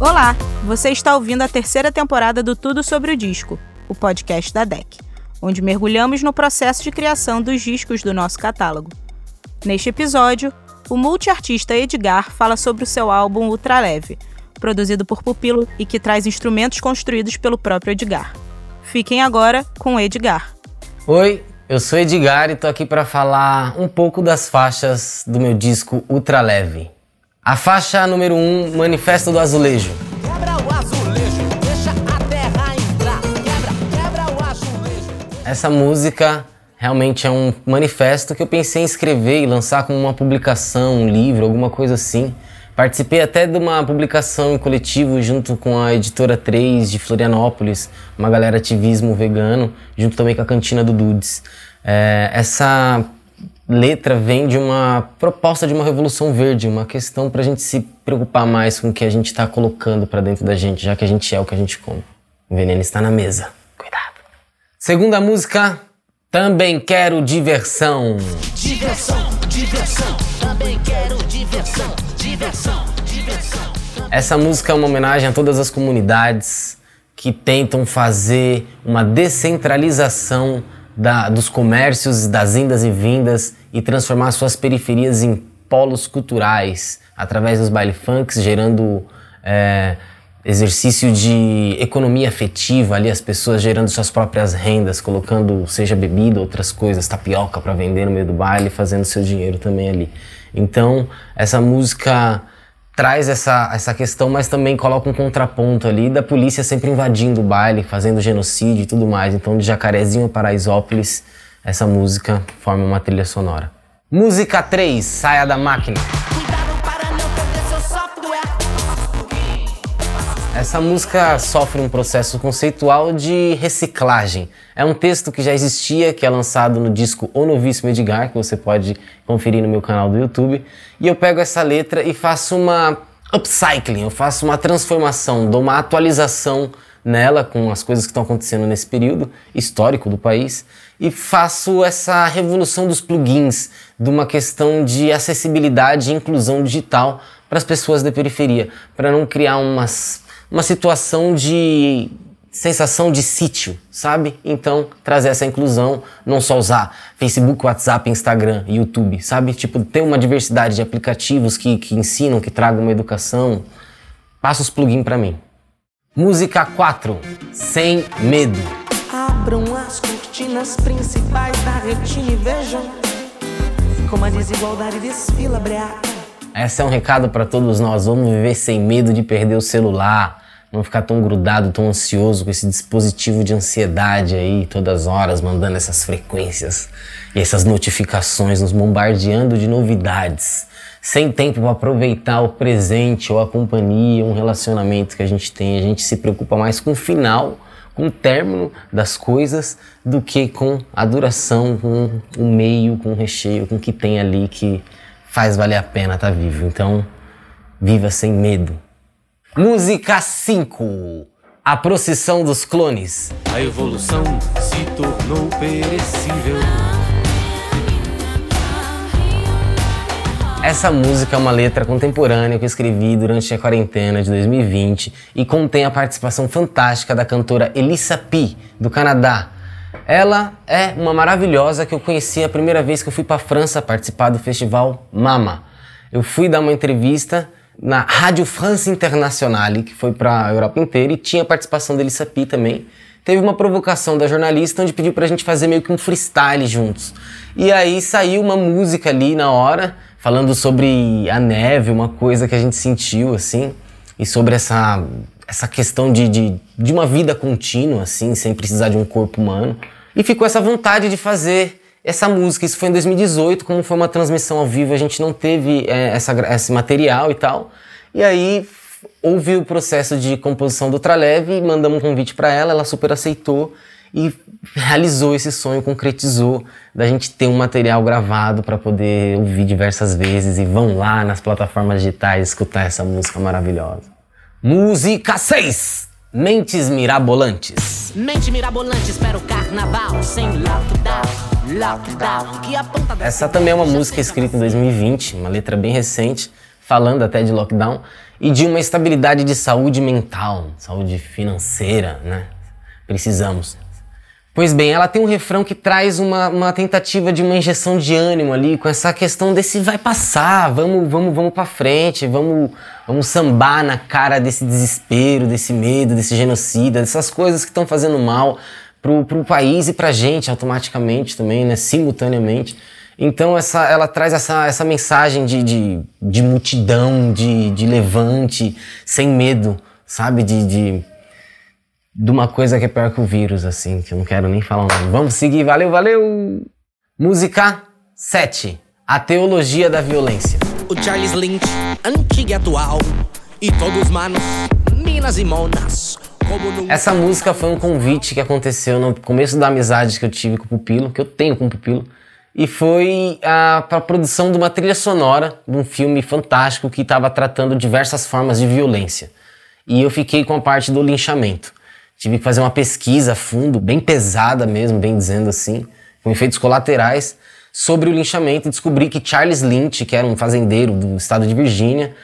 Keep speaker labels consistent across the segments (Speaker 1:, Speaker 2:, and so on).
Speaker 1: Olá, você está ouvindo a terceira temporada do Tudo sobre o Disco, o podcast da DEC, onde mergulhamos no processo de criação dos discos do nosso catálogo. Neste episódio, o multiartista Edgar fala sobre o seu álbum Ultraleve, produzido por Pupilo e que traz instrumentos construídos pelo próprio Edgar. Fiquem agora com Edgar.
Speaker 2: Oi, eu sou Edgar e tô aqui para falar um pouco das faixas do meu disco Ultraleve. A faixa número 1, um, Manifesto do Azulejo. Quebra o azulejo, deixa a terra entrar. Quebra, quebra o azulejo. Essa música realmente é um manifesto que eu pensei em escrever e lançar como uma publicação, um livro, alguma coisa assim. Participei até de uma publicação em coletivo junto com a editora 3 de Florianópolis, uma galera ativismo vegano, junto também com a cantina do Dudes. É, essa letra vem de uma proposta de uma revolução verde, uma questão para a gente se preocupar mais com o que a gente está colocando para dentro da gente, já que a gente é o que a gente come. O veneno está na mesa. Cuidado. Segunda música, também quero diversão. Diversão, diversão, também quero diversão. Diversão, diversão. Essa música é uma homenagem a todas as comunidades que tentam fazer uma descentralização da, dos comércios, das indas e vindas e transformar suas periferias em polos culturais através dos baile funks, gerando é, exercício de economia afetiva ali, as pessoas gerando suas próprias rendas, colocando seja bebida, outras coisas, tapioca para vender no meio do baile, fazendo seu dinheiro também ali. Então, essa música traz essa, essa questão, mas também coloca um contraponto ali da polícia sempre invadindo o baile, fazendo genocídio e tudo mais. Então, de Jacarezinho a Paraisópolis, essa música forma uma trilha sonora. Música 3, Saia da Máquina. Essa música sofre um processo conceitual de reciclagem. É um texto que já existia, que é lançado no disco O Novíssimo Edgar, que você pode conferir no meu canal do YouTube. E eu pego essa letra e faço uma upcycling, eu faço uma transformação, dou uma atualização nela com as coisas que estão acontecendo nesse período histórico do país e faço essa revolução dos plugins, de uma questão de acessibilidade e inclusão digital para as pessoas da periferia, para não criar umas uma situação de sensação de sítio, sabe? Então, trazer essa inclusão, não só usar Facebook, WhatsApp, Instagram, YouTube, sabe? Tipo, ter uma diversidade de aplicativos que, que ensinam, que tragam uma educação. Passa os plugins para mim. Música 4, Sem Medo. Abram as cortinas principais da retina e vejam como a desigualdade desfila breaca. Esse é um recado para todos nós. Vamos viver sem medo de perder o celular, não ficar tão grudado, tão ansioso com esse dispositivo de ansiedade aí, todas as horas mandando essas frequências e essas notificações, nos bombardeando de novidades, sem tempo para aproveitar o presente ou a companhia, um relacionamento que a gente tem. A gente se preocupa mais com o final, com o término das coisas, do que com a duração, com o meio, com o recheio, com o que tem ali que faz valer a pena estar tá vivo. Então, viva sem medo. Música 5 A Procissão dos Clones. A evolução se tornou perecível. Essa música é uma letra contemporânea que eu escrevi durante a quarentena de 2020 e contém a participação fantástica da cantora Elissa P, do Canadá. Ela é uma maravilhosa que eu conheci a primeira vez que eu fui para a França participar do festival Mama. Eu fui dar uma entrevista na Rádio France Internationale, que foi para a Europa inteira, e tinha participação dele Sapi também. Teve uma provocação da jornalista onde pediu pra gente fazer meio que um freestyle juntos. E aí saiu uma música ali na hora, falando sobre a neve, uma coisa que a gente sentiu, assim, e sobre essa, essa questão de, de, de uma vida contínua, assim, sem precisar de um corpo humano. E ficou essa vontade de fazer essa música. Isso foi em 2018, como foi uma transmissão ao vivo, a gente não teve é, essa, esse material e tal. E aí houve o processo de composição do Traleve, mandamos um convite para ela, ela super aceitou e realizou esse sonho, concretizou da gente ter um material gravado para poder ouvir diversas vezes e vão lá nas plataformas digitais escutar essa música maravilhosa. Música 6! Mentes Mirabolantes. Mente mirabolante, espera o carnaval sem lockdown, lockdown, que aponta... Essa também é uma música escrita em 2020, uma letra bem recente, falando até de lockdown, e de uma estabilidade de saúde mental, saúde financeira, né? Precisamos. Pois bem, ela tem um refrão que traz uma, uma tentativa de uma injeção de ânimo ali, com essa questão desse vai passar, vamos, vamos, vamos para frente, vamos, vamos sambar na cara desse desespero, desse medo, desse genocida, dessas coisas que estão fazendo mal pro, pro país e pra gente automaticamente também, né, simultaneamente. Então essa, ela traz essa, essa mensagem de, de, de multidão, de, de levante, sem medo, sabe? De, de, de uma coisa que é pior que o vírus, assim, que eu não quero nem falar o nome. Vamos seguir, valeu, valeu! Música 7. A Teologia da Violência.
Speaker 3: O Charles Lynch, antigo e atual, e todos manos, minas e monas.
Speaker 2: Essa música foi um convite que aconteceu no começo da amizade que eu tive com o Pupilo, que eu tenho com o Pupilo e foi para a produção de uma trilha sonora de um filme fantástico que estava tratando diversas formas de violência. E eu fiquei com a parte do linchamento. Tive que fazer uma pesquisa a fundo, bem pesada mesmo, bem dizendo assim, com efeitos colaterais, sobre o linchamento e descobri que Charles Lynch, que era um fazendeiro do estado de Virgínia,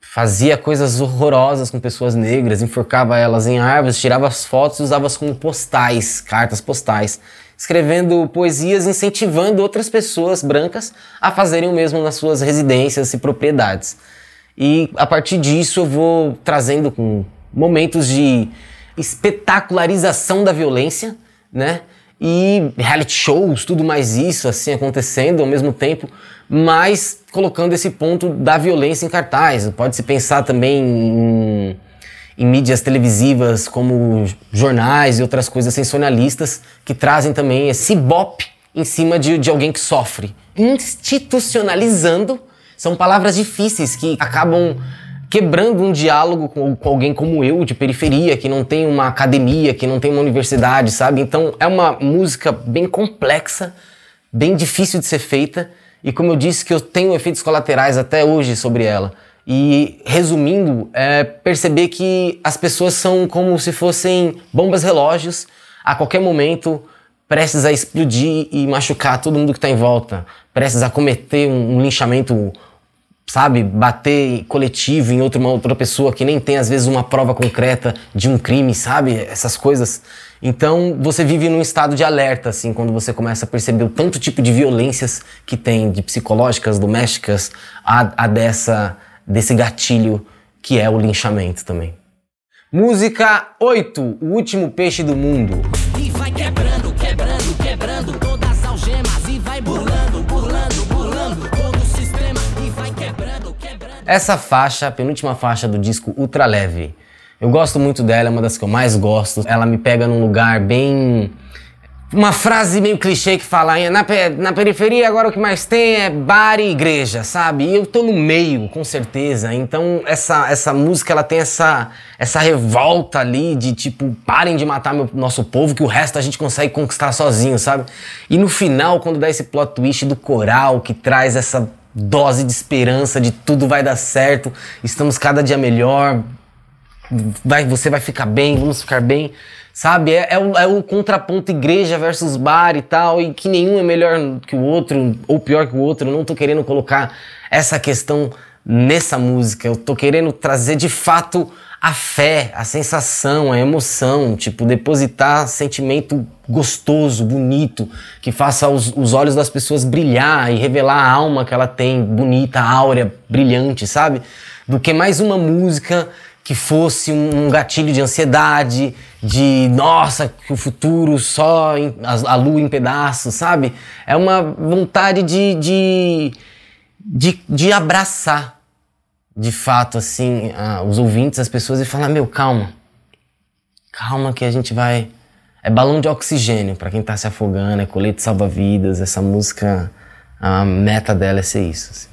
Speaker 2: fazia coisas horrorosas com pessoas negras, enforcava elas em árvores, tirava as fotos e usava-as como postais, cartas postais escrevendo poesias incentivando outras pessoas brancas a fazerem o mesmo nas suas residências e propriedades. E a partir disso eu vou trazendo com momentos de espetacularização da violência, né? E reality shows, tudo mais isso assim acontecendo ao mesmo tempo, mas colocando esse ponto da violência em cartaz. Pode se pensar também em em mídias televisivas como jornais e outras coisas sensacionalistas que trazem também esse bop em cima de, de alguém que sofre. Institucionalizando são palavras difíceis que acabam quebrando um diálogo com, com, alguém como eu, de periferia, que não tem uma academia, que não tem uma universidade, sabe? Então é uma música bem complexa, bem difícil de ser feita, e como eu disse, que eu tenho efeitos colaterais até hoje sobre ela. E resumindo, é perceber que as pessoas são como se fossem bombas relógios, a qualquer momento prestes a explodir e machucar todo mundo que está em volta, prestes a cometer um, um, linchamento, sabe, bater coletivo em outra, uma outra pessoa que nem tem às vezes uma prova concreta de um crime, sabe, essas coisas. Então você vive num estado de alerta, assim, quando você começa a perceber o tanto tipo de violências que tem, de psicológicas, domésticas, a, a dessa desse gatilho que é o linchamento também. Música 8, O Último Peixe do Mundo.
Speaker 3: E vai quebrando,
Speaker 2: Essa faixa, a penúltima faixa do disco Ultra Leve. Eu gosto muito dela, é uma das que eu mais gosto. Ela me pega num lugar bem uma frase meio clichê que fala na, na periferia agora o que mais tem é bar e igreja, sabe? E eu tô no meio, com certeza. Então essa, essa música ela tem essa, essa revolta ali de tipo, parem de matar meu, nosso povo que o resto a gente consegue conquistar sozinho, sabe? E no final, quando dá esse plot twist do coral que traz essa dose de esperança de tudo vai dar certo, estamos cada dia melhor, vai, você vai ficar bem, vamos ficar bem. Sabe? É, é, o, é o contraponto igreja versus bar e tal, e que nenhum é melhor que o outro, ou pior que o outro. Não tô querendo colocar essa questão nessa música. Eu tô querendo trazer de fato a fé, a sensação, a emoção, tipo, depositar sentimento gostoso, bonito, que faça os, os olhos das pessoas brilhar e revelar a alma que ela tem, bonita, áurea, brilhante, sabe? Do que mais uma música que fosse um gatilho de ansiedade, de nossa, que o futuro só em, a, a, lua em pedaços, sabe? É uma vontade de, de, de, de abraçar, de fato, assim, a, os ouvintes, as pessoas e falar: meu, calma, calma que a gente vai. É balão de oxigênio para quem tá se afogando, é colete salva-vidas. Essa música, a meta dela é ser isso. Assim.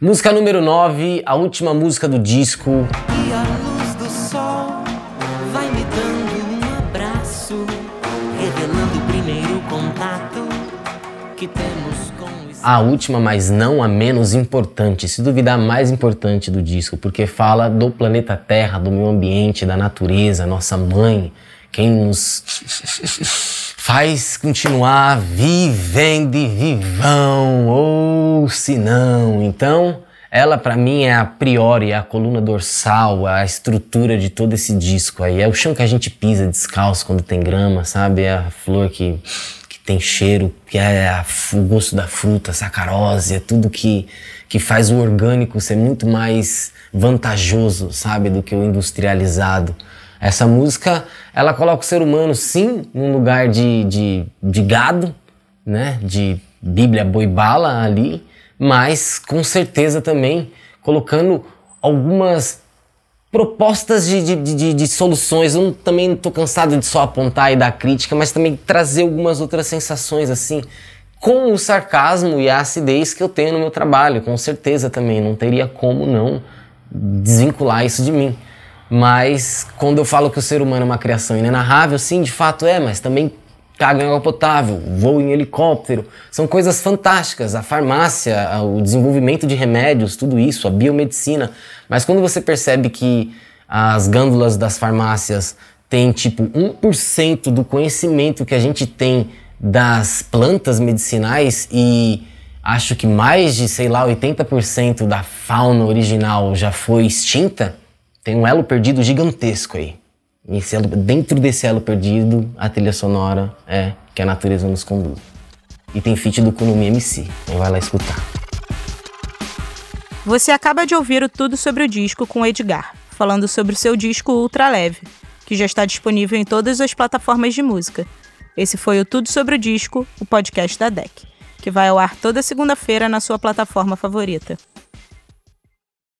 Speaker 2: Música número 9, a última música do disco.
Speaker 3: E a luz do sol vai me dando um abraço, revelando o primeiro contato que o
Speaker 2: A última, mas não a menos importante, se duvidar, a mais importante do disco, porque fala do planeta Terra, do meio ambiente, da natureza, nossa mãe, quem nos faz continuar vivendo e vivão, ou se não. Então, ela para mim é a priori, é a coluna dorsal, a estrutura de todo esse disco aí. É o chão que a gente pisa descalço quando tem grama, sabe? É a flor que tem cheiro, que é a, o gosto da fruta, sacarose, é tudo que, que faz o orgânico ser muito mais vantajoso, sabe? Do que o industrializado. Essa música, ela coloca o ser humano, sim, num lugar de, de, de gado, né? De Bíblia boi-bala ali, mas com certeza também colocando algumas propostas de, de, de, de soluções. Eu também estou cansado de só apontar e dar crítica, mas também trazer algumas outras sensações assim, com o sarcasmo e a acidez que eu tenho no meu trabalho, com certeza também. Não teria como não desvincular isso de mim. Mas quando eu falo que o ser humano é uma criação inenarrável, sim, de fato é, mas também caga em água potável, voo em helicóptero. São coisas fantásticas. A farmácia, o desenvolvimento de remédios, tudo isso, a biomedicina. Mas quando você percebe que as gândulas das farmácias têm tipo 1% do conhecimento que a gente tem das plantas medicinais e acho que mais de, sei lá, 80% da fauna original já foi extinta, tem um elo perdido gigantesco aí. Esse elo, dentro desse elo perdido, a trilha sonora é que a natureza nos conduz. E tem feat do Kunumi MC. Então vai lá escutar.
Speaker 1: Você acaba de ouvir o Tudo sobre o Disco com o Edgar, falando sobre o seu disco Ultra Leve, que já está disponível em todas as plataformas de música. Esse foi o Tudo sobre o Disco, o podcast da DEC, que vai ao ar toda segunda-feira na sua plataforma favorita.